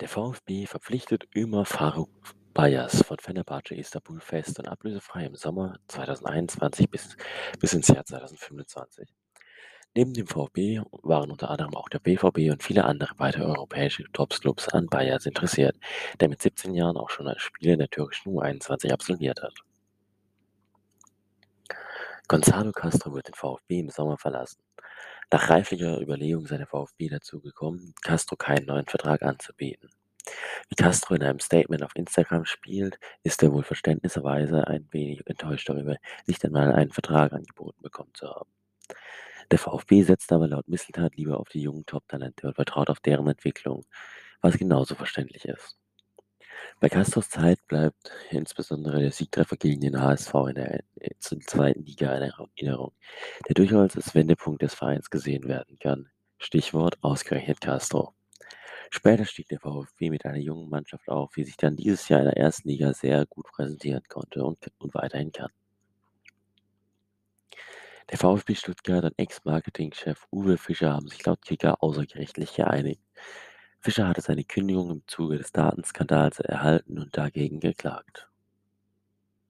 Der VfB verpflichtet Ömer Faruk Bayas von Fenerbahce Istanbul fest und ablösefrei im Sommer 2021 bis, bis ins Jahr 2025. Neben dem VfB waren unter anderem auch der BVB und viele andere weitere europäische Topclubs an Bayas interessiert, der mit 17 Jahren auch schon Spiele in der türkischen U21 absolviert hat. Gonzalo Castro wird den VfB im Sommer verlassen. Nach reiflicher Überlegung sei der VfB dazu gekommen, Castro keinen neuen Vertrag anzubieten. Wie Castro in einem Statement auf Instagram spielt, ist er wohl verständlicherweise ein wenig enttäuscht darüber, nicht einmal einen Vertrag angeboten bekommen zu haben. Der VfB setzt aber laut Misseltat lieber auf die jungen Top-Talente und vertraut auf deren Entwicklung, was genauso verständlich ist. Bei Castros Zeit bleibt insbesondere der Siegtreffer gegen den HSV in der zweiten Liga eine Erinnerung, der durchaus als Wendepunkt des Vereins gesehen werden kann. Stichwort ausgerechnet Castro. Später stieg der VfB mit einer jungen Mannschaft auf, die sich dann dieses Jahr in der ersten Liga sehr gut präsentieren konnte und, und weiterhin kann. Der VfB Stuttgart und Ex-Marketingchef Uwe Fischer haben sich laut Kicker außergerichtlich geeinigt. Fischer hatte seine Kündigung im Zuge des Datenskandals erhalten und dagegen geklagt.